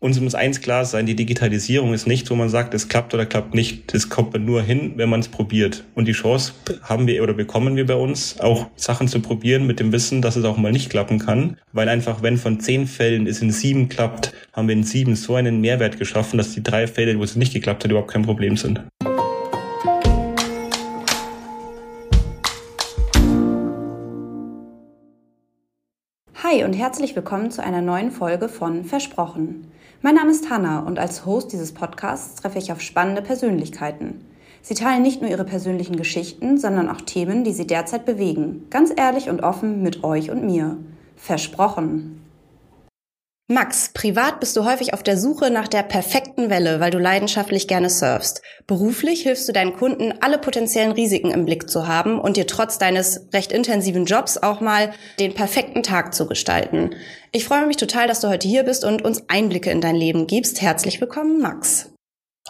Uns muss eins klar sein, die Digitalisierung ist nicht, wo man sagt, es klappt oder klappt nicht. Das kommt man nur hin, wenn man es probiert. Und die Chance haben wir oder bekommen wir bei uns, auch Sachen zu probieren mit dem Wissen, dass es auch mal nicht klappen kann. Weil einfach, wenn von zehn Fällen es in sieben klappt, haben wir in sieben so einen Mehrwert geschaffen, dass die drei Fälle, wo es nicht geklappt hat, überhaupt kein Problem sind. Hi und herzlich willkommen zu einer neuen Folge von Versprochen. Mein Name ist Hanna und als Host dieses Podcasts treffe ich auf spannende Persönlichkeiten. Sie teilen nicht nur ihre persönlichen Geschichten, sondern auch Themen, die sie derzeit bewegen. Ganz ehrlich und offen mit euch und mir. Versprochen. Max, privat bist du häufig auf der Suche nach der perfekten Welle, weil du leidenschaftlich gerne surfst. Beruflich hilfst du deinen Kunden, alle potenziellen Risiken im Blick zu haben und dir trotz deines recht intensiven Jobs auch mal den perfekten Tag zu gestalten. Ich freue mich total, dass du heute hier bist und uns Einblicke in dein Leben gibst. Herzlich willkommen, Max.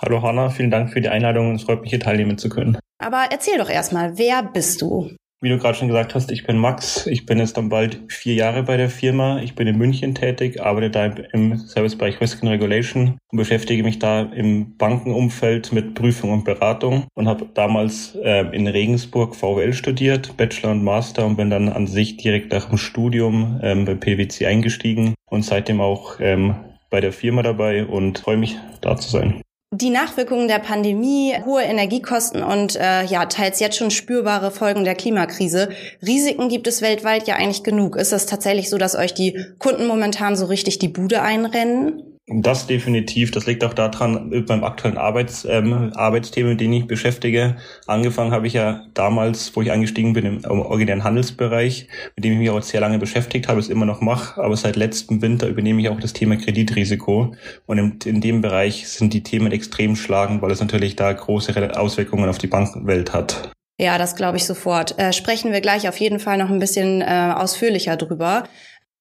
Hallo Hanna, vielen Dank für die Einladung und es freut mich, hier teilnehmen zu können. Aber erzähl doch erstmal, wer bist du? Wie du gerade schon gesagt hast, ich bin Max. Ich bin jetzt dann bald vier Jahre bei der Firma. Ich bin in München tätig, arbeite da im Servicebereich Risk and Regulation und beschäftige mich da im Bankenumfeld mit Prüfung und Beratung und habe damals äh, in Regensburg VWL studiert, Bachelor und Master und bin dann an sich direkt nach dem Studium ähm, bei PwC eingestiegen und seitdem auch ähm, bei der Firma dabei und freue mich, da zu sein. Die Nachwirkungen der Pandemie, hohe Energiekosten und äh, ja teils jetzt schon spürbare Folgen der Klimakrise. Risiken gibt es weltweit ja eigentlich genug. Ist es tatsächlich so, dass euch die Kunden momentan so richtig die Bude einrennen? Das definitiv. Das liegt auch daran, beim aktuellen Arbeits, ähm, Arbeitsthemen, mit denen ich beschäftige. Angefangen habe ich ja damals, wo ich eingestiegen bin, im originären Handelsbereich, mit dem ich mich auch sehr lange beschäftigt habe, es immer noch mache. Aber seit letztem Winter übernehme ich auch das Thema Kreditrisiko. Und in, in dem Bereich sind die Themen extrem schlagend, weil es natürlich da große Auswirkungen auf die Bankenwelt hat. Ja, das glaube ich sofort. Äh, sprechen wir gleich auf jeden Fall noch ein bisschen äh, ausführlicher drüber.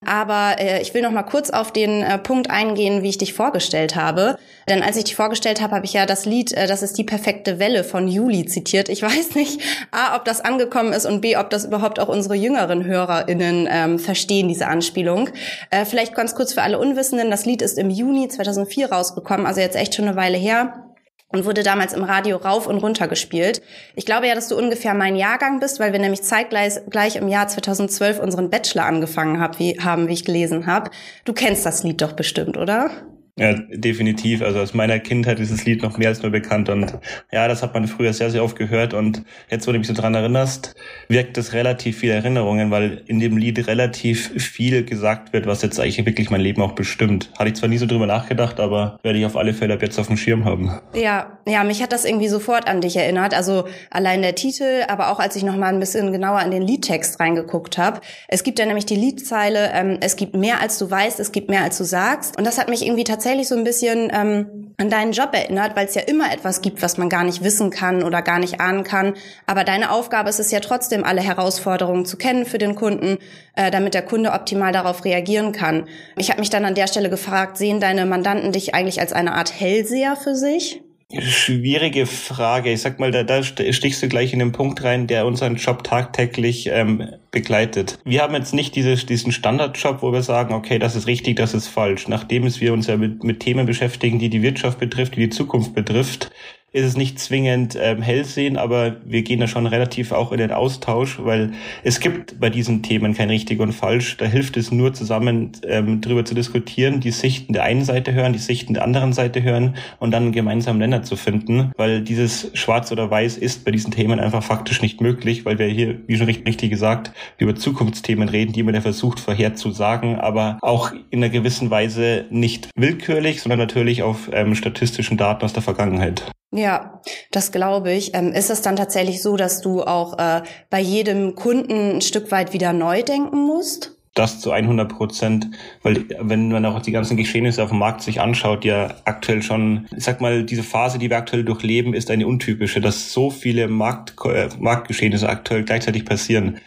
Aber äh, ich will noch mal kurz auf den äh, Punkt eingehen, wie ich dich vorgestellt habe. Denn als ich dich vorgestellt habe, habe ich ja das Lied äh, Das ist die perfekte Welle von Juli zitiert. Ich weiß nicht, A, ob das angekommen ist und B, ob das überhaupt auch unsere jüngeren HörerInnen ähm, verstehen, diese Anspielung. Äh, vielleicht ganz kurz für alle Unwissenden. Das Lied ist im Juni 2004 rausgekommen, also jetzt echt schon eine Weile her und wurde damals im Radio rauf und runter gespielt. Ich glaube ja, dass du ungefähr mein Jahrgang bist, weil wir nämlich zeitgleich gleich im Jahr 2012 unseren Bachelor angefangen hab, wie, haben, wie ich gelesen habe. Du kennst das Lied doch bestimmt, oder? Ja, definitiv. Also aus meiner Kindheit ist das Lied noch mehr als nur bekannt und ja, das hat man früher sehr, sehr oft gehört und jetzt, wo du mich so dran erinnerst, wirkt es relativ viele Erinnerungen, weil in dem Lied relativ viel gesagt wird, was jetzt eigentlich wirklich mein Leben auch bestimmt. Hatte ich zwar nie so drüber nachgedacht, aber werde ich auf alle Fälle ab jetzt auf dem Schirm haben. Ja, ja, mich hat das irgendwie sofort an dich erinnert. Also allein der Titel, aber auch als ich noch mal ein bisschen genauer in den Liedtext reingeguckt habe. Es gibt ja nämlich die Liedzeile, ähm, es gibt mehr als du weißt, es gibt mehr als du sagst und das hat mich irgendwie tatsächlich tatsächlich so ein bisschen ähm, an deinen Job erinnert, weil es ja immer etwas gibt, was man gar nicht wissen kann oder gar nicht ahnen kann. Aber deine Aufgabe ist es ja trotzdem, alle Herausforderungen zu kennen für den Kunden, äh, damit der Kunde optimal darauf reagieren kann. Ich habe mich dann an der Stelle gefragt, sehen deine Mandanten dich eigentlich als eine Art Hellseher für sich? Schwierige Frage. Ich sag mal, da, da stichst du gleich in den Punkt rein, der unseren Job tagtäglich ähm, begleitet. Wir haben jetzt nicht diese, diesen Standardjob, wo wir sagen, okay, das ist richtig, das ist falsch. Nachdem es wir uns ja mit, mit Themen beschäftigen, die die Wirtschaft betrifft, die die Zukunft betrifft, ist es nicht zwingend ähm, hellsehen, aber wir gehen da schon relativ auch in den Austausch, weil es gibt bei diesen Themen kein richtig und falsch. Da hilft es nur zusammen ähm, drüber zu diskutieren, die Sichten der einen Seite hören, die Sichten der anderen Seite hören und dann einen gemeinsamen Nenner zu finden, weil dieses Schwarz oder Weiß ist bei diesen Themen einfach faktisch nicht möglich, weil wir hier, wie schon richtig gesagt, über Zukunftsthemen reden, die man ja versucht vorherzusagen, aber auch in einer gewissen Weise nicht willkürlich, sondern natürlich auf ähm, statistischen Daten aus der Vergangenheit. Ja, das glaube ich. Ähm, ist es dann tatsächlich so, dass du auch äh, bei jedem Kunden ein Stück weit wieder neu denken musst? Das zu 100 Prozent, weil wenn man auch die ganzen Geschehnisse auf dem Markt sich anschaut, ja aktuell schon, ich sag mal, diese Phase, die wir aktuell durchleben, ist eine untypische, dass so viele Markt, äh, Marktgeschehnisse aktuell gleichzeitig passieren.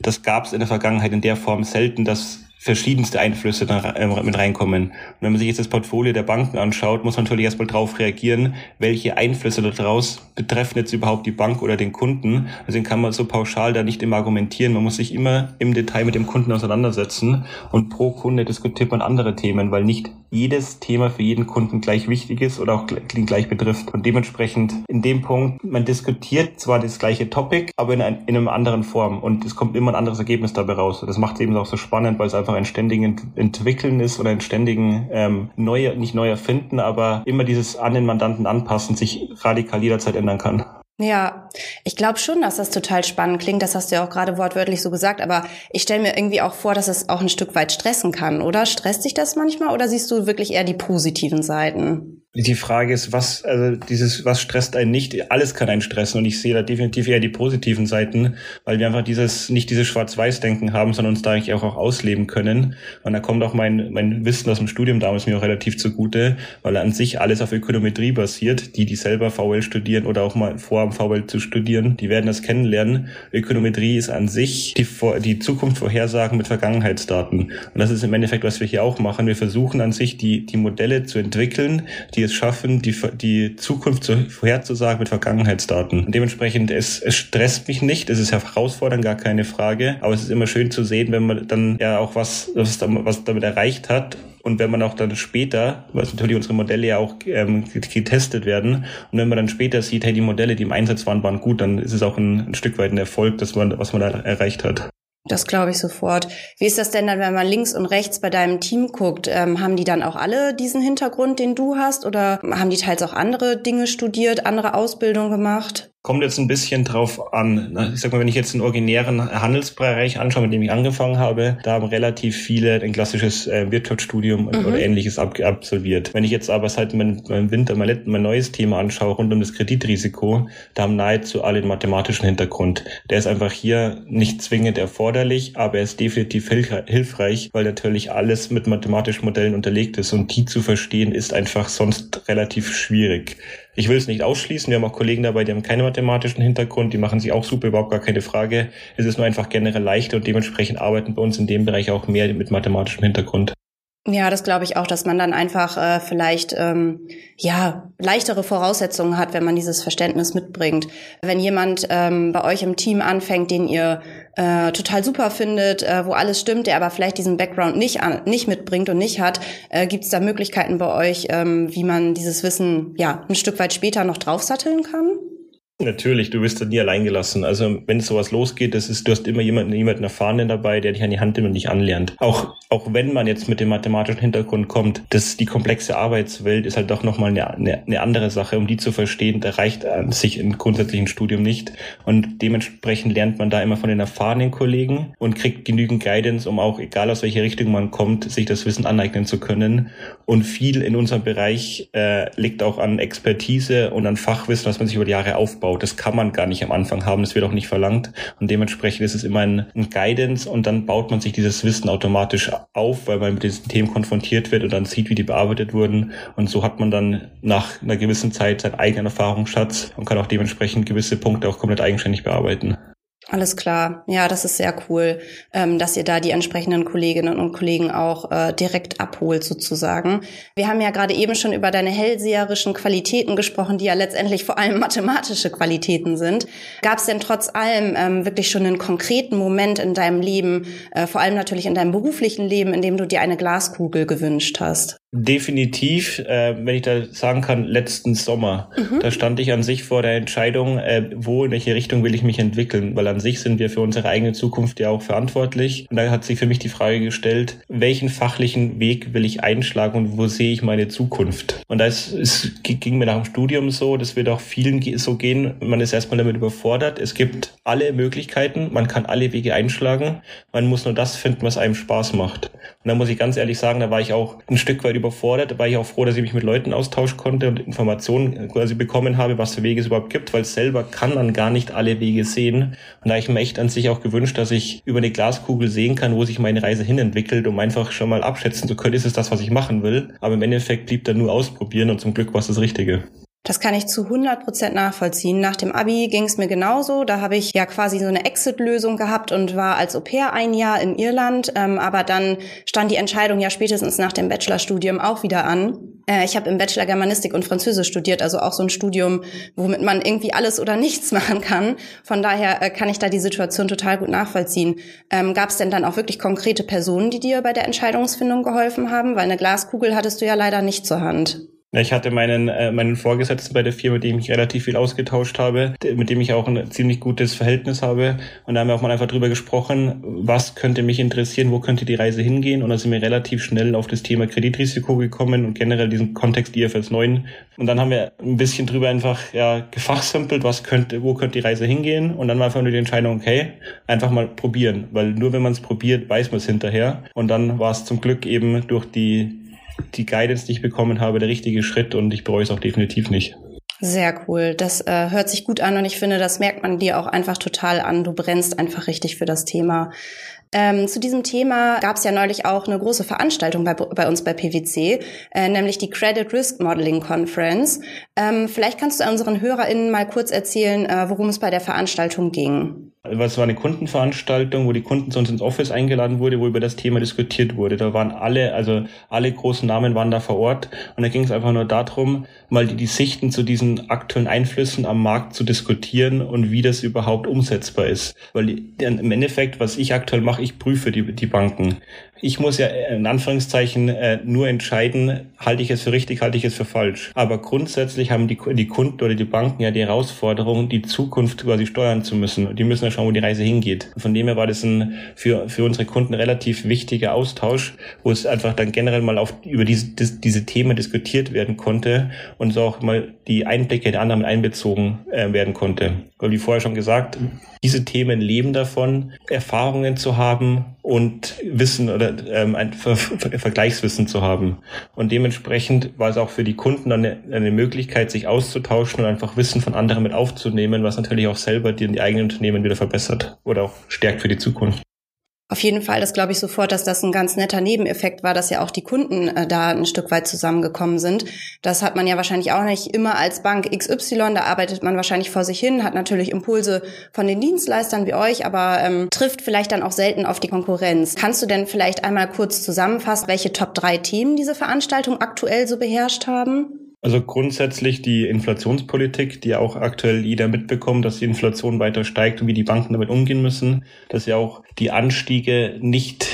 Das gab es in der Vergangenheit in der Form selten, dass verschiedenste Einflüsse da äh, mit reinkommen. Und wenn man sich jetzt das Portfolio der Banken anschaut, muss man natürlich erstmal drauf reagieren, welche Einflüsse daraus betreffen jetzt überhaupt die Bank oder den Kunden. Deswegen kann man so pauschal da nicht immer argumentieren. Man muss sich immer im Detail mit dem Kunden auseinandersetzen und pro Kunde diskutiert man andere Themen, weil nicht jedes Thema für jeden Kunden gleich wichtig ist oder auch gleich betrifft. Und dementsprechend in dem Punkt, man diskutiert zwar das gleiche Topic, aber in, ein, in einer anderen Form und es kommt immer ein anderes Ergebnis dabei raus. Das macht es eben auch so spannend, weil es einfach ein ständigen Entwickeln ist oder ein ständigen ähm, neu, nicht neu erfinden, aber immer dieses an den Mandanten anpassen sich radikal jederzeit ändern kann. Ja, ich glaube schon, dass das total spannend klingt. Das hast du ja auch gerade wortwörtlich so gesagt. Aber ich stelle mir irgendwie auch vor, dass es auch ein Stück weit stressen kann, oder? Stresst dich das manchmal oder siehst du wirklich eher die positiven Seiten? Die Frage ist, was, also dieses, was stresst einen nicht? Alles kann einen stressen und ich sehe da definitiv eher die positiven Seiten, weil wir einfach dieses, nicht dieses Schwarz-Weiß-Denken haben, sondern uns da eigentlich auch, ausleben können. Und da kommt auch mein, mein Wissen aus dem Studium damals mir auch relativ zugute, weil an sich alles auf Ökonometrie basiert. Die, die selber VL studieren oder auch mal vorhaben, VL zu studieren, die werden das kennenlernen. Ökonometrie ist an sich die, die Zukunft vorhersagen mit Vergangenheitsdaten. Und das ist im Endeffekt, was wir hier auch machen. Wir versuchen an sich die, die Modelle zu entwickeln, die es schaffen, die, die Zukunft zu, vorherzusagen mit Vergangenheitsdaten. Und dementsprechend, es, es stresst mich nicht, es ist herausfordernd, gar keine Frage, aber es ist immer schön zu sehen, wenn man dann ja auch was, was, was damit erreicht hat und wenn man auch dann später, was natürlich unsere Modelle ja auch ähm, getestet werden, und wenn man dann später sieht, hey, die Modelle, die im Einsatz waren, waren gut, dann ist es auch ein, ein Stück weit ein Erfolg, dass man, was man da erreicht hat. Das glaube ich sofort. Wie ist das denn dann, wenn man links und rechts bei deinem Team guckt? Ähm, haben die dann auch alle diesen Hintergrund, den du hast? Oder haben die teils auch andere Dinge studiert, andere Ausbildung gemacht? Kommt jetzt ein bisschen drauf an. Ich sag mal, wenn ich jetzt den originären Handelsbereich anschaue, mit dem ich angefangen habe, da haben relativ viele ein klassisches äh, Wirtschaftsstudium mhm. oder ähnliches ab absolviert. Wenn ich jetzt aber seit meinem, meinem Winter mein, mein neues Thema anschaue, rund um das Kreditrisiko, da haben nahezu alle einen mathematischen Hintergrund. Der ist einfach hier nicht zwingend erforderlich, aber er ist definitiv hilfreich, weil natürlich alles mit mathematischen Modellen unterlegt ist und die zu verstehen ist einfach sonst relativ schwierig. Ich will es nicht ausschließen. Wir haben auch Kollegen dabei, die haben keinen mathematischen Hintergrund. Die machen sich auch super, überhaupt gar keine Frage. Es ist nur einfach generell leichter und dementsprechend arbeiten bei uns in dem Bereich auch mehr mit mathematischem Hintergrund. Ja, das glaube ich auch, dass man dann einfach äh, vielleicht ähm, ja leichtere Voraussetzungen hat, wenn man dieses Verständnis mitbringt. Wenn jemand ähm, bei euch im Team anfängt, den ihr äh, total super findet, äh, wo alles stimmt, der aber vielleicht diesen Background nicht an, nicht mitbringt und nicht hat, äh, gibt es da Möglichkeiten bei euch, ähm, wie man dieses Wissen ja ein Stück weit später noch draufsatteln kann? Natürlich, du wirst da nie allein gelassen. Also wenn sowas losgeht, das ist, du hast immer jemanden, jemanden Erfahrenen dabei, der dich an die Hand nimmt und dich anlernt. Auch, auch wenn man jetzt mit dem mathematischen Hintergrund kommt, das, die komplexe Arbeitswelt ist halt doch nochmal eine, eine, eine andere Sache. Um die zu verstehen, da reicht an sich im grundsätzlichen Studium nicht. Und dementsprechend lernt man da immer von den erfahrenen Kollegen und kriegt genügend Guidance, um auch, egal aus welche Richtung man kommt, sich das Wissen aneignen zu können. Und viel in unserem Bereich äh, liegt auch an Expertise und an Fachwissen, was man sich über die Jahre aufbaut aufbaut. Das kann man gar nicht am Anfang haben, das wird auch nicht verlangt. Und dementsprechend ist es immer ein, ein Guidance und dann baut man sich dieses Wissen automatisch auf, weil man mit diesen Themen konfrontiert wird und dann sieht, wie die bearbeitet wurden. Und so hat man dann nach einer gewissen Zeit seinen eigenen Erfahrungsschatz und kann auch dementsprechend gewisse Punkte auch komplett eigenständig bearbeiten. Alles klar. Ja, das ist sehr cool, ähm, dass ihr da die entsprechenden Kolleginnen und Kollegen auch äh, direkt abholt sozusagen. Wir haben ja gerade eben schon über deine hellseherischen Qualitäten gesprochen, die ja letztendlich vor allem mathematische Qualitäten sind. Gab es denn trotz allem ähm, wirklich schon einen konkreten Moment in deinem Leben, äh, vor allem natürlich in deinem beruflichen Leben, in dem du dir eine Glaskugel gewünscht hast? Definitiv, äh, wenn ich da sagen kann, letzten Sommer. Mhm. Da stand ich an sich vor der Entscheidung, äh, wo, in welche Richtung will ich mich entwickeln, weil an sich sind wir für unsere eigene Zukunft ja auch verantwortlich. Und da hat sich für mich die Frage gestellt, welchen fachlichen Weg will ich einschlagen und wo sehe ich meine Zukunft? Und das ist, ging mir nach dem Studium so, das wird auch vielen so gehen. Man ist erstmal damit überfordert. Es gibt alle Möglichkeiten, man kann alle Wege einschlagen. Man muss nur das finden, was einem Spaß macht. Und da muss ich ganz ehrlich sagen, da war ich auch ein Stück weit überfordert. Da war ich auch froh, dass ich mich mit Leuten austauschen konnte und Informationen quasi bekommen habe, was für Wege es überhaupt gibt, weil selber kann man gar nicht alle Wege sehen. Und da habe ich mir echt an sich auch gewünscht, dass ich über eine Glaskugel sehen kann, wo sich meine Reise hin entwickelt, um einfach schon mal abschätzen zu können, ist es das, was ich machen will. Aber im Endeffekt blieb da nur ausprobieren und zum Glück war es das Richtige. Das kann ich zu 100 Prozent nachvollziehen. Nach dem Abi ging es mir genauso. Da habe ich ja quasi so eine Exit-Lösung gehabt und war als Au pair ein Jahr in Irland. Ähm, aber dann stand die Entscheidung ja spätestens nach dem Bachelorstudium auch wieder an. Äh, ich habe im Bachelor Germanistik und Französisch studiert, also auch so ein Studium, womit man irgendwie alles oder nichts machen kann. Von daher äh, kann ich da die Situation total gut nachvollziehen. Ähm, Gab es denn dann auch wirklich konkrete Personen, die dir bei der Entscheidungsfindung geholfen haben? Weil eine Glaskugel hattest du ja leider nicht zur Hand. Ich hatte meinen, äh, meinen Vorgesetzten bei der Firma, mit dem ich relativ viel ausgetauscht habe, mit dem ich auch ein ziemlich gutes Verhältnis habe. Und da haben wir auch mal einfach drüber gesprochen, was könnte mich interessieren, wo könnte die Reise hingehen. Und da sind wir relativ schnell auf das Thema Kreditrisiko gekommen und generell diesen Kontext IFRS 9. Und dann haben wir ein bisschen drüber einfach ja, gefachsimpelt, was könnte, wo könnte die Reise hingehen. Und dann war einfach nur die Entscheidung, okay, einfach mal probieren. Weil nur wenn man es probiert, weiß man es hinterher. Und dann war es zum Glück eben durch die die Guidance, die ich bekommen habe, der richtige Schritt und ich bereue es auch definitiv nicht. Sehr cool. Das äh, hört sich gut an und ich finde, das merkt man dir auch einfach total an. Du brennst einfach richtig für das Thema. Ähm, zu diesem Thema gab es ja neulich auch eine große Veranstaltung bei, bei uns bei PwC, äh, nämlich die Credit Risk Modeling Conference. Ähm, vielleicht kannst du unseren HörerInnen mal kurz erzählen, äh, worum es bei der Veranstaltung ging. Es war eine Kundenveranstaltung, wo die Kunden zu uns ins Office eingeladen wurde, wo über das Thema diskutiert wurde. Da waren alle, also alle großen Namen waren da vor Ort und da ging es einfach nur darum, mal die, die Sichten zu diesen aktuellen Einflüssen am Markt zu diskutieren und wie das überhaupt umsetzbar ist. Weil im Endeffekt, was ich aktuell mache, ich prüfe die, die Banken. Ich muss ja in Anführungszeichen äh, nur entscheiden, halte ich es für richtig, halte ich es für falsch. Aber grundsätzlich haben die, die Kunden oder die Banken ja die Herausforderung, die Zukunft quasi steuern zu müssen. Und die müssen ja schauen, wo die Reise hingeht. Von dem her war das ein für, für unsere Kunden relativ wichtiger Austausch, wo es einfach dann generell mal auf, über diese, diese Themen diskutiert werden konnte und so auch mal die Einblicke der anderen einbezogen äh, werden konnte. Weil wie vorher schon gesagt, diese Themen leben davon, Erfahrungen zu haben und Wissen oder ähm, ein Ver Ver Vergleichswissen zu haben. Und dementsprechend war es auch für die Kunden eine, eine Möglichkeit, sich auszutauschen und einfach Wissen von anderen mit aufzunehmen, was natürlich auch selber die, die eigenen Unternehmen wieder verbessert oder auch stärkt für die Zukunft. Auf jeden Fall, das glaube ich sofort, dass das ein ganz netter Nebeneffekt war, dass ja auch die Kunden äh, da ein Stück weit zusammengekommen sind. Das hat man ja wahrscheinlich auch nicht immer als Bank XY, da arbeitet man wahrscheinlich vor sich hin, hat natürlich Impulse von den Dienstleistern wie euch, aber ähm, trifft vielleicht dann auch selten auf die Konkurrenz. Kannst du denn vielleicht einmal kurz zusammenfassen, welche Top 3 Themen diese Veranstaltung aktuell so beherrscht haben? Also grundsätzlich die Inflationspolitik, die auch aktuell jeder mitbekommt, dass die Inflation weiter steigt und wie die Banken damit umgehen müssen, dass ja auch die Anstiege nicht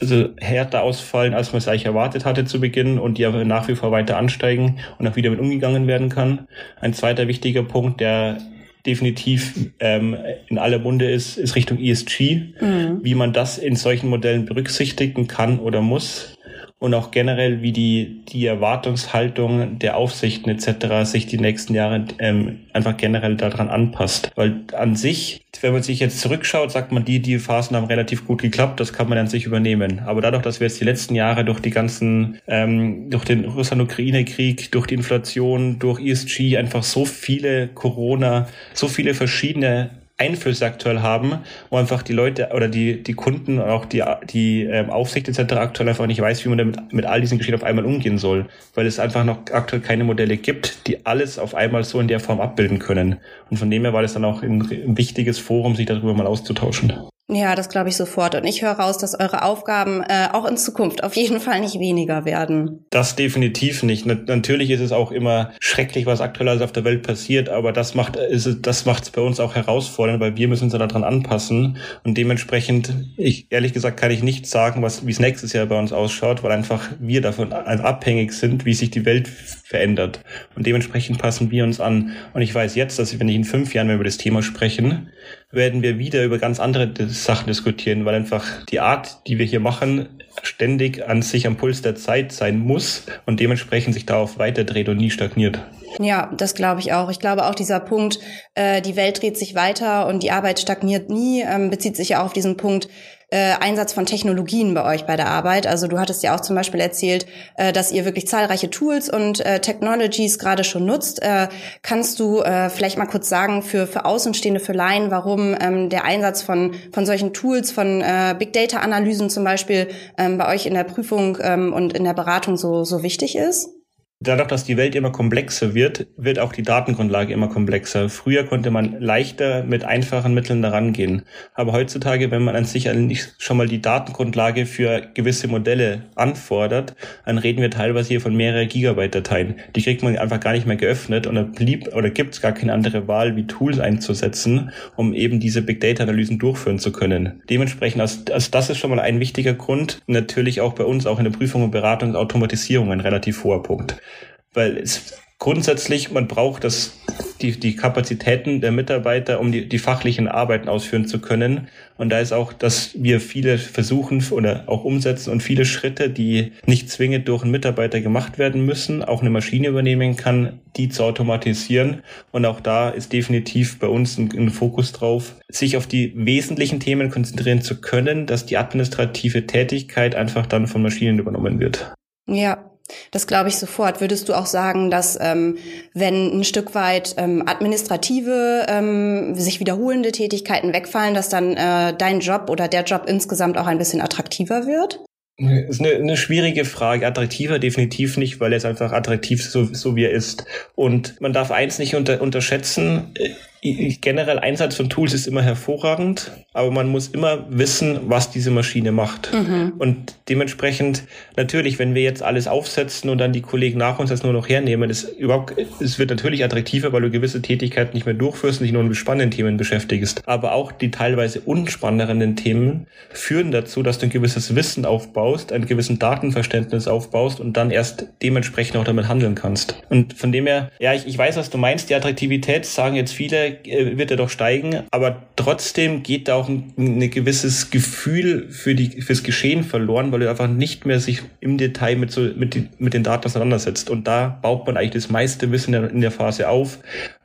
also härter ausfallen, als man es eigentlich erwartet hatte zu Beginn und die aber nach wie vor weiter ansteigen und auch wieder mit umgegangen werden kann. Ein zweiter wichtiger Punkt, der definitiv ähm, in aller Munde ist, ist Richtung ESG, mhm. wie man das in solchen Modellen berücksichtigen kann oder muss und auch generell, wie die, die Erwartungshaltung der Aufsichten etc. sich die nächsten Jahre ähm, einfach generell daran anpasst. Weil an sich, wenn man sich jetzt zurückschaut, sagt man, die, die Phasen haben relativ gut geklappt, das kann man an sich übernehmen. Aber dadurch, dass wir jetzt die letzten Jahre durch die ganzen, ähm, durch den Russland-Ukraine-Krieg, durch die Inflation, durch ESG einfach so viele Corona, so viele verschiedene Einflüsse aktuell haben, wo einfach die Leute oder die, die Kunden und auch die, die ähm, Aufsicht etc. aktuell einfach nicht weiß, wie man damit mit all diesen Geschichten auf einmal umgehen soll, weil es einfach noch aktuell keine Modelle gibt, die alles auf einmal so in der Form abbilden können. Und von dem her war das dann auch ein, ein wichtiges Forum, sich darüber mal auszutauschen. Ja, das glaube ich sofort. Und ich höre raus, dass eure Aufgaben äh, auch in Zukunft auf jeden Fall nicht weniger werden. Das definitiv nicht. natürlich ist es auch immer schrecklich, was aktuell alles auf der Welt passiert, aber das macht ist, das macht es bei uns auch herausfordernd, weil wir müssen uns daran anpassen. Und dementsprechend, ich ehrlich gesagt, kann ich nicht sagen, was wie es nächstes Jahr bei uns ausschaut, weil einfach wir davon abhängig sind, wie sich die Welt verändert. Und dementsprechend passen wir uns an. Und ich weiß jetzt, dass wenn ich in fünf Jahren, wir über das Thema sprechen, werden wir wieder über ganz andere Sachen diskutieren, weil einfach die Art, die wir hier machen, ständig an sich am Puls der Zeit sein muss und dementsprechend sich darauf weiterdreht und nie stagniert. Ja, das glaube ich auch. Ich glaube auch dieser Punkt, äh, die Welt dreht sich weiter und die Arbeit stagniert nie, ähm, bezieht sich ja auch auf diesen Punkt, äh, Einsatz von Technologien bei euch bei der Arbeit. Also du hattest ja auch zum Beispiel erzählt, äh, dass ihr wirklich zahlreiche Tools und äh, Technologies gerade schon nutzt. Äh, kannst du äh, vielleicht mal kurz sagen für, für Außenstehende, für Laien, warum ähm, der Einsatz von, von solchen Tools, von äh, Big Data Analysen zum Beispiel ähm, bei euch in der Prüfung ähm, und in der Beratung so, so wichtig ist? Dadurch, dass die Welt immer komplexer wird, wird auch die Datengrundlage immer komplexer. Früher konnte man leichter mit einfachen Mitteln daran gehen. Aber heutzutage, wenn man an sich schon mal die Datengrundlage für gewisse Modelle anfordert, dann reden wir teilweise hier von mehreren Gigabyte Dateien. Die kriegt man einfach gar nicht mehr geöffnet und da blieb oder gibt es gar keine andere Wahl, wie Tools einzusetzen, um eben diese Big Data Analysen durchführen zu können. Dementsprechend, also das ist schon mal ein wichtiger Grund. Natürlich auch bei uns, auch in der Prüfung und Beratung, Automatisierung ein relativ hoher Punkt weil es grundsätzlich, man braucht das, die, die Kapazitäten der Mitarbeiter, um die, die fachlichen Arbeiten ausführen zu können. Und da ist auch, dass wir viele versuchen oder auch umsetzen und viele Schritte, die nicht zwingend durch einen Mitarbeiter gemacht werden müssen, auch eine Maschine übernehmen kann, die zu automatisieren. Und auch da ist definitiv bei uns ein, ein Fokus drauf, sich auf die wesentlichen Themen konzentrieren zu können, dass die administrative Tätigkeit einfach dann von Maschinen übernommen wird. Ja, das glaube ich sofort. Würdest du auch sagen, dass ähm, wenn ein Stück weit ähm, administrative, ähm, sich wiederholende Tätigkeiten wegfallen, dass dann äh, dein Job oder der Job insgesamt auch ein bisschen attraktiver wird? Das ist eine, eine schwierige Frage. Attraktiver definitiv nicht, weil er ist einfach attraktiv, so, so wie er ist. Und man darf eins nicht unter, unterschätzen generell Einsatz von Tools ist immer hervorragend, aber man muss immer wissen, was diese Maschine macht. Mhm. Und dementsprechend, natürlich, wenn wir jetzt alles aufsetzen und dann die Kollegen nach uns das nur noch hernehmen, ist überhaupt, es wird natürlich attraktiver, weil du gewisse Tätigkeiten nicht mehr durchführst und dich nur mit spannenden Themen beschäftigst. Aber auch die teilweise unspannenden Themen führen dazu, dass du ein gewisses Wissen aufbaust, ein gewissen Datenverständnis aufbaust und dann erst dementsprechend auch damit handeln kannst. Und von dem her, ja, ich, ich weiß, was du meinst, die Attraktivität sagen jetzt viele, äh, wird er doch steigen, aber trotzdem geht da auch ein, ein gewisses Gefühl für die fürs Geschehen verloren, weil er einfach nicht mehr sich im Detail mit so mit, die, mit den Daten auseinandersetzt und da baut man eigentlich das meiste Wissen in der Phase auf,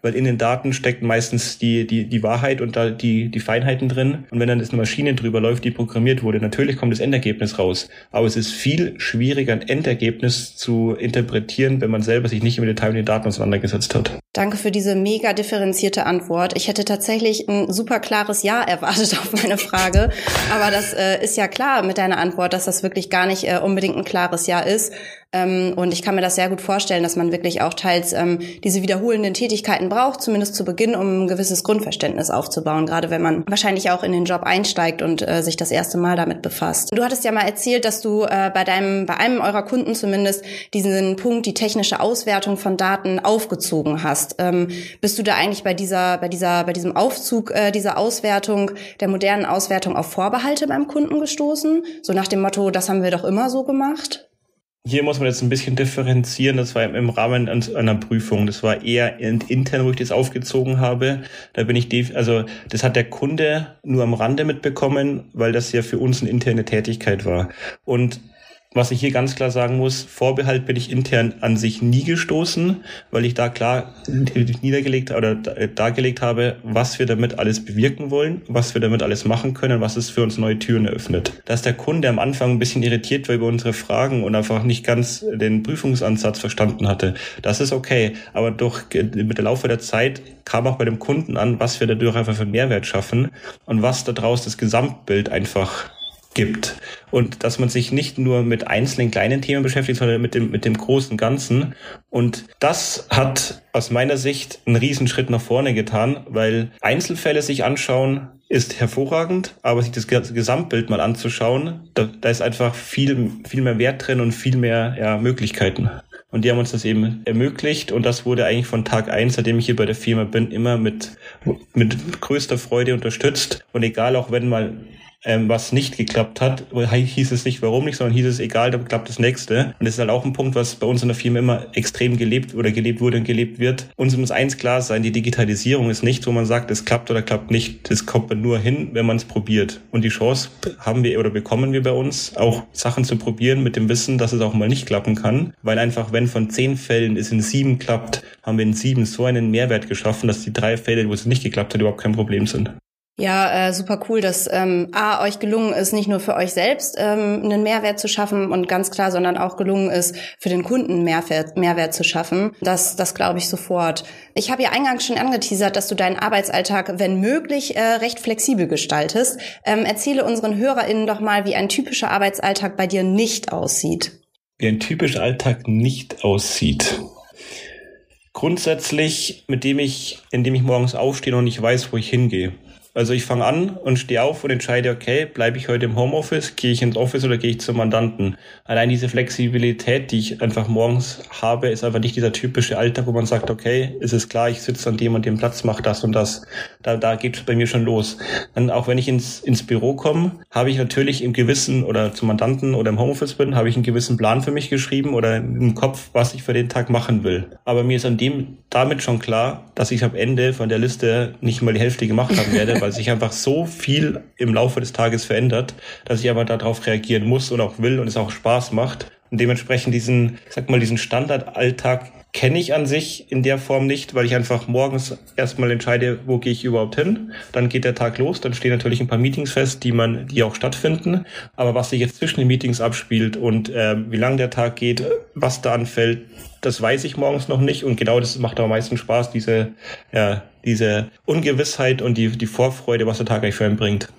weil in den Daten steckt meistens die, die, die Wahrheit und da die, die Feinheiten drin. Und wenn dann das eine Maschine drüber läuft, die programmiert wurde, natürlich kommt das Endergebnis raus. Aber es ist viel schwieriger, ein Endergebnis zu interpretieren, wenn man selber sich nicht im Detail mit den Daten auseinandergesetzt hat. Danke für diese mega differenzierte Antwort. Ich hätte tatsächlich ein super klares Ja erwartet auf meine Frage. Aber das äh, ist ja klar mit deiner Antwort, dass das wirklich gar nicht äh, unbedingt ein klares Ja ist. Ähm, und ich kann mir das sehr gut vorstellen, dass man wirklich auch teils ähm, diese wiederholenden Tätigkeiten braucht, zumindest zu Beginn, um ein gewisses Grundverständnis aufzubauen, gerade wenn man wahrscheinlich auch in den Job einsteigt und äh, sich das erste Mal damit befasst. Du hattest ja mal erzählt, dass du äh, bei deinem, bei einem eurer Kunden zumindest diesen Punkt, die technische Auswertung von Daten aufgezogen hast. Ähm, bist du da eigentlich bei dieser, bei dieser, bei diesem Aufzug äh, dieser Auswertung, der modernen Auswertung auf Vorbehalte beim Kunden gestoßen? So nach dem Motto, das haben wir doch immer so gemacht? Hier muss man jetzt ein bisschen differenzieren. Das war im Rahmen einer Prüfung. Das war eher intern, wo ich das aufgezogen habe. Da bin ich, also das hat der Kunde nur am Rande mitbekommen, weil das ja für uns eine interne Tätigkeit war. Und was ich hier ganz klar sagen muss, Vorbehalt bin ich intern an sich nie gestoßen, weil ich da klar niedergelegt oder dargelegt habe, was wir damit alles bewirken wollen, was wir damit alles machen können, was es für uns neue Türen eröffnet. Dass der Kunde am Anfang ein bisschen irritiert war über unsere Fragen und einfach nicht ganz den Prüfungsansatz verstanden hatte, das ist okay. Aber durch mit der Laufe der Zeit kam auch bei dem Kunden an, was wir dadurch einfach für Mehrwert schaffen und was daraus das Gesamtbild einfach gibt. Und dass man sich nicht nur mit einzelnen kleinen Themen beschäftigt, sondern mit dem, mit dem großen Ganzen. Und das hat aus meiner Sicht einen Riesenschritt nach vorne getan, weil Einzelfälle sich anschauen ist hervorragend, aber sich das Gesamtbild mal anzuschauen, da, da ist einfach viel, viel mehr Wert drin und viel mehr ja, Möglichkeiten. Und die haben uns das eben ermöglicht und das wurde eigentlich von Tag eins, seitdem ich hier bei der Firma bin, immer mit, mit größter Freude unterstützt. Und egal auch wenn mal ähm, was nicht geklappt hat, hieß es nicht, warum nicht, sondern hieß es, egal, dann klappt das nächste. Und das ist halt auch ein Punkt, was bei uns in der Firma immer extrem gelebt oder gelebt wurde und gelebt wird. Uns muss eins klar sein, die Digitalisierung ist nicht, wo man sagt, es klappt oder klappt nicht. Das kommt man nur hin, wenn man es probiert. Und die Chance haben wir oder bekommen wir bei uns, auch Sachen zu probieren mit dem Wissen, dass es auch mal nicht klappen kann. Weil einfach, wenn von zehn Fällen es in sieben klappt, haben wir in sieben so einen Mehrwert geschaffen, dass die drei Fälle, wo es nicht geklappt hat, überhaupt kein Problem sind. Ja, äh, super cool, dass ähm, A, euch gelungen ist, nicht nur für euch selbst ähm, einen Mehrwert zu schaffen und ganz klar, sondern auch gelungen ist, für den Kunden Mehrwert, Mehrwert zu schaffen. Das, das glaube ich sofort. Ich habe ja eingangs schon angeteasert, dass du deinen Arbeitsalltag, wenn möglich, äh, recht flexibel gestaltest. Ähm, erzähle unseren HörerInnen doch mal, wie ein typischer Arbeitsalltag bei dir nicht aussieht. wie ein typischer Alltag nicht aussieht. Grundsätzlich, mit dem ich, indem ich morgens aufstehe und nicht weiß, wo ich hingehe. Also ich fange an und stehe auf und entscheide, okay, bleibe ich heute im Homeoffice, gehe ich ins Office oder gehe ich zum Mandanten. Allein diese Flexibilität, die ich einfach morgens habe, ist einfach nicht dieser typische Alltag, wo man sagt, okay, es ist klar, ich sitze an dem und dem Platz, mache das und das. Da, da geht es bei mir schon los. Dann auch wenn ich ins, ins Büro komme, habe ich natürlich im Gewissen oder zum Mandanten oder im Homeoffice bin, habe ich einen gewissen Plan für mich geschrieben oder im Kopf, was ich für den Tag machen will. Aber mir ist an dem damit schon klar, dass ich am Ende von der Liste nicht mal die Hälfte gemacht haben werde, weil sich einfach so viel im Laufe des Tages verändert, dass ich aber darauf reagieren muss und auch will und es auch Spaß macht. Und dementsprechend diesen, ich sag mal, diesen Standardalltag kenne ich an sich in der Form nicht, weil ich einfach morgens erstmal entscheide, wo gehe ich überhaupt hin. Dann geht der Tag los, dann stehen natürlich ein paar Meetings fest, die man, die auch stattfinden. Aber was sich jetzt zwischen den Meetings abspielt und äh, wie lang der Tag geht, was da anfällt, das weiß ich morgens noch nicht. Und genau das macht am meisten Spaß, diese, ja, diese Ungewissheit und die, die Vorfreude, was der Tag eigentlich für einen bringt.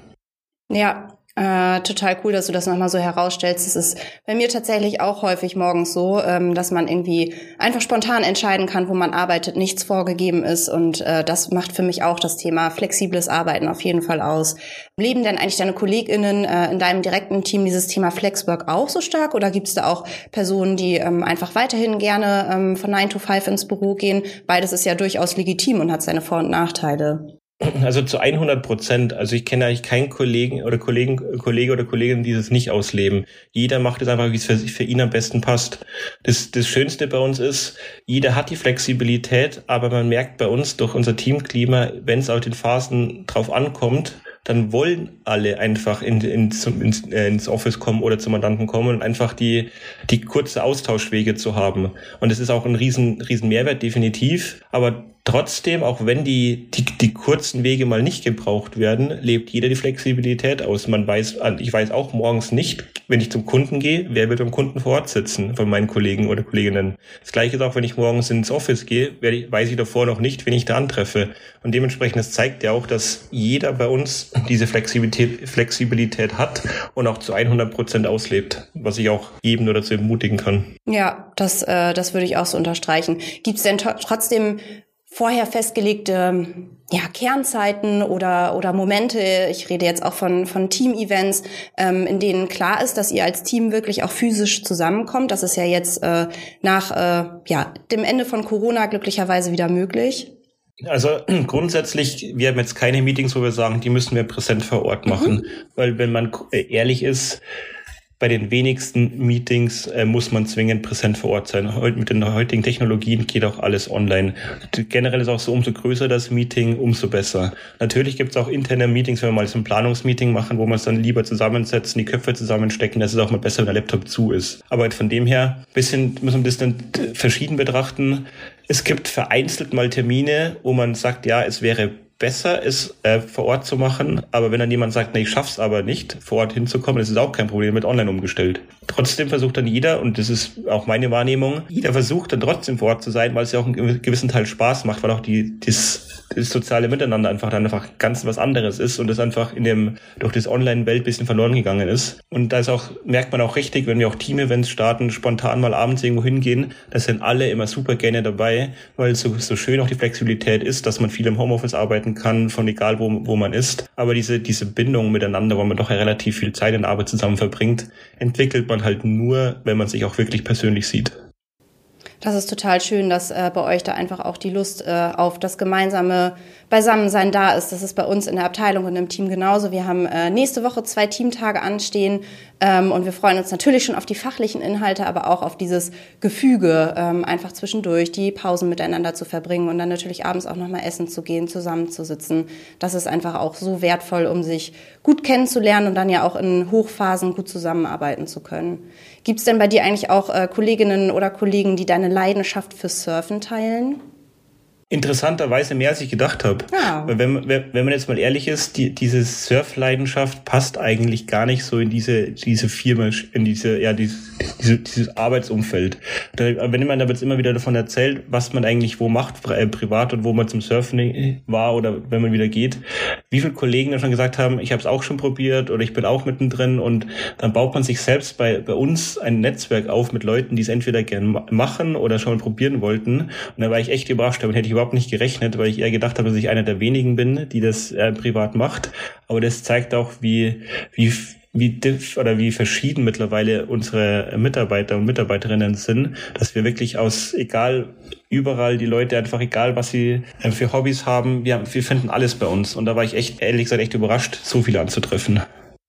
Ja, äh, total cool, dass du das nochmal so herausstellst. Es ist bei mir tatsächlich auch häufig morgens so, ähm, dass man irgendwie einfach spontan entscheiden kann, wo man arbeitet, nichts vorgegeben ist. Und äh, das macht für mich auch das Thema flexibles Arbeiten auf jeden Fall aus. Leben denn eigentlich deine KollegInnen äh, in deinem direkten Team dieses Thema Flexwork auch so stark? Oder gibt es da auch Personen, die ähm, einfach weiterhin gerne ähm, von 9 to 5 ins Büro gehen? Beides ist ja durchaus legitim und hat seine Vor- und Nachteile. Also zu 100 Prozent. Also ich kenne eigentlich keinen Kollegen oder Kollegen, Kollege oder Kollegin, die das nicht ausleben. Jeder macht es einfach, wie es für, für ihn am besten passt. Das, das Schönste bei uns ist, jeder hat die Flexibilität, aber man merkt bei uns durch unser Teamklima, wenn es auf den Phasen drauf ankommt, dann wollen alle einfach in, in, ins, äh, ins Office kommen oder zum Mandanten kommen und einfach die, die kurze Austauschwege zu haben. Und es ist auch ein riesen, riesen Mehrwert, definitiv. Aber Trotzdem, auch wenn die, die, die kurzen Wege mal nicht gebraucht werden, lebt jeder die Flexibilität aus. Man weiß, ich weiß auch morgens nicht, wenn ich zum Kunden gehe, wer wird beim Kunden vor Ort sitzen von meinen Kollegen oder Kolleginnen. Das gleiche ist auch, wenn ich morgens ins Office gehe, weiß ich davor noch nicht, wen ich da antreffe. Und dementsprechend, das zeigt ja auch, dass jeder bei uns diese Flexibilität, Flexibilität hat und auch zu 100 Prozent auslebt, was ich auch jedem nur dazu ermutigen kann. Ja, das, äh, das würde ich auch so unterstreichen. Gibt es denn trotzdem vorher festgelegte ja, Kernzeiten oder, oder Momente, ich rede jetzt auch von, von Team-Events, ähm, in denen klar ist, dass ihr als Team wirklich auch physisch zusammenkommt. Das ist ja jetzt äh, nach äh, ja, dem Ende von Corona glücklicherweise wieder möglich. Also grundsätzlich, wir haben jetzt keine Meetings, wo wir sagen, die müssen wir präsent vor Ort machen. Mhm. Weil wenn man ehrlich ist, bei den wenigsten Meetings äh, muss man zwingend präsent vor Ort sein. Heute mit den heutigen Technologien geht auch alles online. Generell ist auch so, umso größer das Meeting, umso besser. Natürlich gibt es auch interne Meetings, wenn wir mal so ein Planungsmeeting machen, wo man es dann lieber zusammensetzen, die Köpfe zusammenstecken. Das ist auch mal besser, wenn der Laptop zu ist. Aber von dem her bisschen, muss man das dann verschieden betrachten. Es gibt vereinzelt mal Termine, wo man sagt, ja, es wäre besser ist, äh, vor Ort zu machen. Aber wenn dann jemand sagt, nee, ich schaff's aber nicht, vor Ort hinzukommen, das ist auch kein Problem, mit online umgestellt. Trotzdem versucht dann jeder, und das ist auch meine Wahrnehmung, jeder versucht dann trotzdem vor Ort zu sein, weil es ja auch einen gewissen Teil Spaß macht, weil auch die, das das soziale Miteinander einfach dann einfach ganz was anderes ist und das einfach in dem, durch das Online-Welt bisschen verloren gegangen ist. Und da ist auch, merkt man auch richtig, wenn wir auch Team-Events starten, spontan mal abends irgendwo hingehen, da sind alle immer super gerne dabei, weil so, so schön auch die Flexibilität ist, dass man viel im Homeoffice arbeiten kann, von egal wo, wo man ist. Aber diese, diese Bindung miteinander, wo man doch relativ viel Zeit in Arbeit zusammen verbringt, entwickelt man halt nur, wenn man sich auch wirklich persönlich sieht. Das ist total schön, dass äh, bei euch da einfach auch die Lust äh, auf das gemeinsame Beisammensein da ist. Das ist bei uns in der Abteilung und im Team genauso. Wir haben äh, nächste Woche zwei Teamtage anstehen ähm, und wir freuen uns natürlich schon auf die fachlichen Inhalte, aber auch auf dieses Gefüge, ähm, einfach zwischendurch die Pausen miteinander zu verbringen und dann natürlich abends auch nochmal essen zu gehen, zusammenzusitzen. Das ist einfach auch so wertvoll, um sich gut kennenzulernen und dann ja auch in Hochphasen gut zusammenarbeiten zu können. Gibt es denn bei dir eigentlich auch äh, Kolleginnen oder Kollegen, die deine Leidenschaft fürs Surfen teilen? Interessanterweise mehr als ich gedacht habe. Ja. Wenn, wenn, wenn man jetzt mal ehrlich ist, die, diese Surfleidenschaft passt eigentlich gar nicht so in diese, diese Firma, in diese, ja, dieses, diese, dieses Arbeitsumfeld. Da, wenn man da jetzt immer wieder davon erzählt, was man eigentlich wo macht, äh, privat und wo man zum Surfen war oder wenn man wieder geht, wie viele Kollegen dann schon gesagt haben, ich habe es auch schon probiert oder ich bin auch mittendrin und dann baut man sich selbst bei, bei uns ein Netzwerk auf mit Leuten, die es entweder gern machen oder schon mal probieren wollten. Und da war ich echt überrascht, damit hätte ich überhaupt nicht gerechnet, weil ich eher gedacht habe, dass ich einer der wenigen bin, die das äh, privat macht. Aber das zeigt auch, wie, wie wie diff oder wie verschieden mittlerweile unsere Mitarbeiter und Mitarbeiterinnen sind, dass wir wirklich aus egal überall die Leute einfach egal was sie äh, für Hobbys haben, wir, wir finden alles bei uns und da war ich echt ehrlich gesagt echt überrascht, so viele anzutreffen.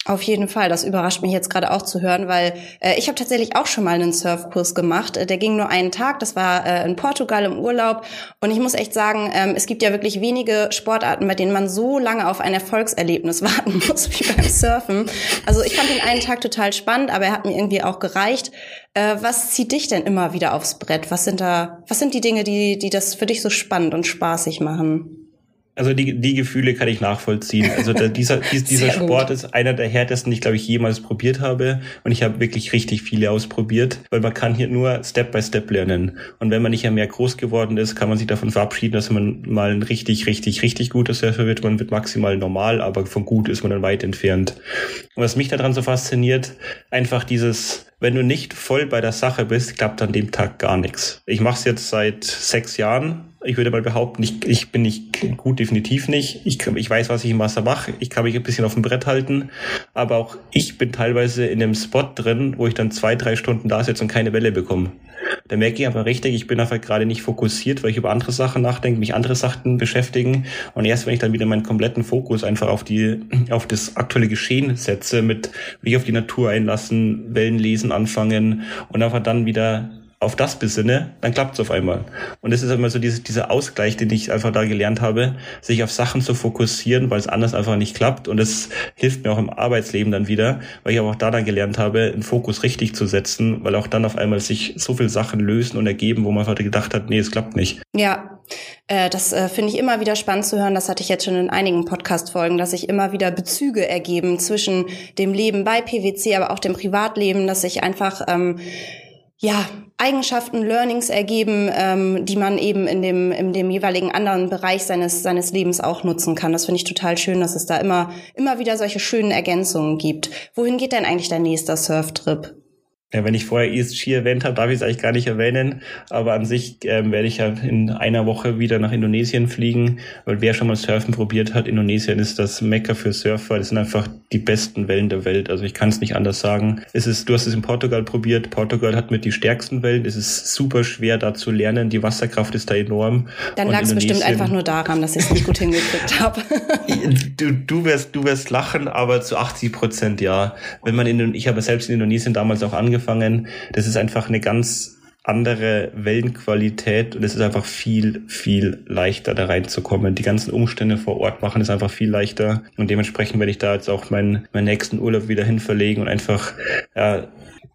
Auf jeden Fall, das überrascht mich jetzt gerade auch zu hören, weil äh, ich habe tatsächlich auch schon mal einen Surfkurs gemacht. Äh, der ging nur einen Tag, das war äh, in Portugal im Urlaub. Und ich muss echt sagen, ähm, es gibt ja wirklich wenige Sportarten, bei denen man so lange auf ein Erfolgserlebnis warten muss wie beim Surfen. Also ich fand den einen Tag total spannend, aber er hat mir irgendwie auch gereicht. Äh, was zieht dich denn immer wieder aufs Brett? Was sind da, was sind die Dinge, die, die das für dich so spannend und spaßig machen? Also die, die Gefühle kann ich nachvollziehen. Also der, dieser, dieser Sport ist einer der härtesten, die ich glaube ich jemals probiert habe. Und ich habe wirklich richtig viele ausprobiert, weil man kann hier nur Step by Step lernen. Und wenn man nicht mehr groß geworden ist, kann man sich davon verabschieden, dass man mal ein richtig, richtig, richtig guter Surfer wird. Man wird maximal normal, aber von gut ist man dann weit entfernt. Und was mich daran so fasziniert, einfach dieses wenn du nicht voll bei der Sache bist, klappt an dem Tag gar nichts. Ich mache es jetzt seit sechs Jahren ich würde mal behaupten, ich, ich bin nicht gut, definitiv nicht. Ich, ich weiß, was ich im Wasser mache. Ich kann mich ein bisschen auf dem Brett halten. Aber auch ich bin teilweise in einem Spot drin, wo ich dann zwei, drei Stunden da sitze und keine Welle bekomme. Da merke ich aber richtig, ich bin einfach gerade nicht fokussiert, weil ich über andere Sachen nachdenke, mich andere Sachen beschäftigen. Und erst wenn ich dann wieder meinen kompletten Fokus einfach auf die, auf das aktuelle Geschehen setze, mit mich auf die Natur einlassen, Wellen lesen anfangen und einfach dann wieder auf das besinne, dann klappt es auf einmal. Und das ist immer so diese, dieser Ausgleich, den ich einfach da gelernt habe, sich auf Sachen zu fokussieren, weil es anders einfach nicht klappt. Und das hilft mir auch im Arbeitsleben dann wieder, weil ich aber auch da dann gelernt habe, den Fokus richtig zu setzen, weil auch dann auf einmal sich so viele Sachen lösen und ergeben, wo man einfach gedacht hat, nee, es klappt nicht. Ja, äh, das äh, finde ich immer wieder spannend zu hören. Das hatte ich jetzt schon in einigen Podcast-Folgen, dass sich immer wieder Bezüge ergeben zwischen dem Leben bei PwC, aber auch dem Privatleben, dass sich einfach ähm, ja, Eigenschaften, Learnings ergeben, ähm, die man eben in dem, in dem jeweiligen anderen Bereich seines, seines Lebens auch nutzen kann. Das finde ich total schön, dass es da immer, immer wieder solche schönen Ergänzungen gibt. Wohin geht denn eigentlich dein nächster Surftrip? Ja, wenn ich vorher ESG erwähnt habe, darf ich es eigentlich gar nicht erwähnen. Aber an sich ähm, werde ich ja in einer Woche wieder nach Indonesien fliegen, weil wer schon mal Surfen probiert hat, Indonesien ist das Mekka für Surfer. Das sind einfach die besten Wellen der Welt. Also ich kann es nicht anders sagen. Es ist, du hast es in Portugal probiert. Portugal hat mit die stärksten Wellen. Es ist super schwer da zu lernen. Die Wasserkraft ist da enorm. Dann lag es bestimmt einfach nur daran, dass ich es nicht gut hingekriegt habe. du, du wirst, du wirst lachen, aber zu 80 Prozent ja. Wenn man in, ich habe selbst in Indonesien damals auch angefangen angefangen. Das ist einfach eine ganz andere Wellenqualität und es ist einfach viel, viel leichter da reinzukommen. Die ganzen Umstände vor Ort machen es einfach viel leichter und dementsprechend werde ich da jetzt auch meinen, meinen nächsten Urlaub wieder hin verlegen und einfach, ja,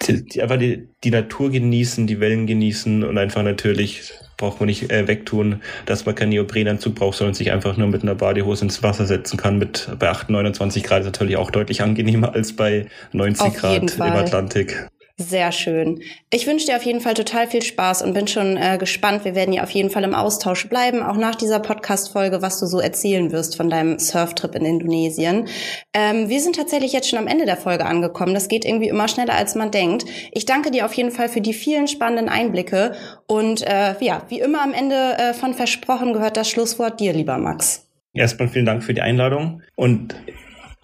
die, die, einfach die, die Natur genießen, die Wellen genießen und einfach natürlich braucht man nicht äh, wegtun, dass man keinen Neoprenanzug braucht, sondern sich einfach nur mit einer Badehose ins Wasser setzen kann. Mit bei 8, 29 Grad ist natürlich auch deutlich angenehmer als bei 90 Auf Grad im Atlantik. Sehr schön. Ich wünsche dir auf jeden Fall total viel Spaß und bin schon äh, gespannt. Wir werden ja auf jeden Fall im Austausch bleiben, auch nach dieser Podcast-Folge, was du so erzählen wirst von deinem Surftrip in Indonesien. Ähm, wir sind tatsächlich jetzt schon am Ende der Folge angekommen. Das geht irgendwie immer schneller, als man denkt. Ich danke dir auf jeden Fall für die vielen spannenden Einblicke und äh, ja, wie immer am Ende äh, von versprochen gehört das Schlusswort dir, lieber Max. Erstmal vielen Dank für die Einladung und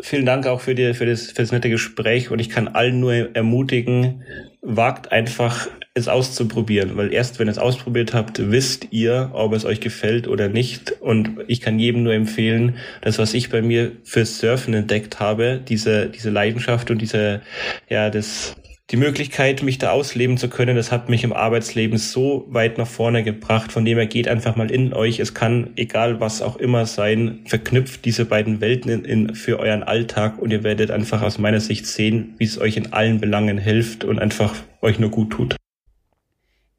Vielen Dank auch für, die, für, das, für das nette Gespräch und ich kann allen nur ermutigen, wagt einfach es auszuprobieren, weil erst wenn ihr es ausprobiert habt, wisst ihr, ob es euch gefällt oder nicht. Und ich kann jedem nur empfehlen, das, was ich bei mir fürs Surfen entdeckt habe, diese, diese Leidenschaft und diese, ja, das, die Möglichkeit, mich da ausleben zu können, das hat mich im Arbeitsleben so weit nach vorne gebracht. Von dem her geht einfach mal in euch. Es kann, egal was auch immer sein, verknüpft diese beiden Welten in, in, für euren Alltag und ihr werdet einfach aus meiner Sicht sehen, wie es euch in allen Belangen hilft und einfach euch nur gut tut.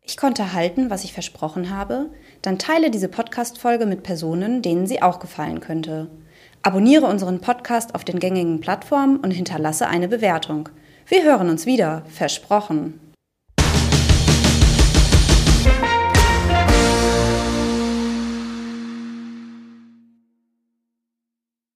ich konnte halten, was ich versprochen habe, dann teile diese Podcast-Folge mit Personen, denen sie auch gefallen könnte. Abonniere unseren Podcast auf den gängigen Plattformen und hinterlasse eine Bewertung. Wir hören uns wieder, versprochen.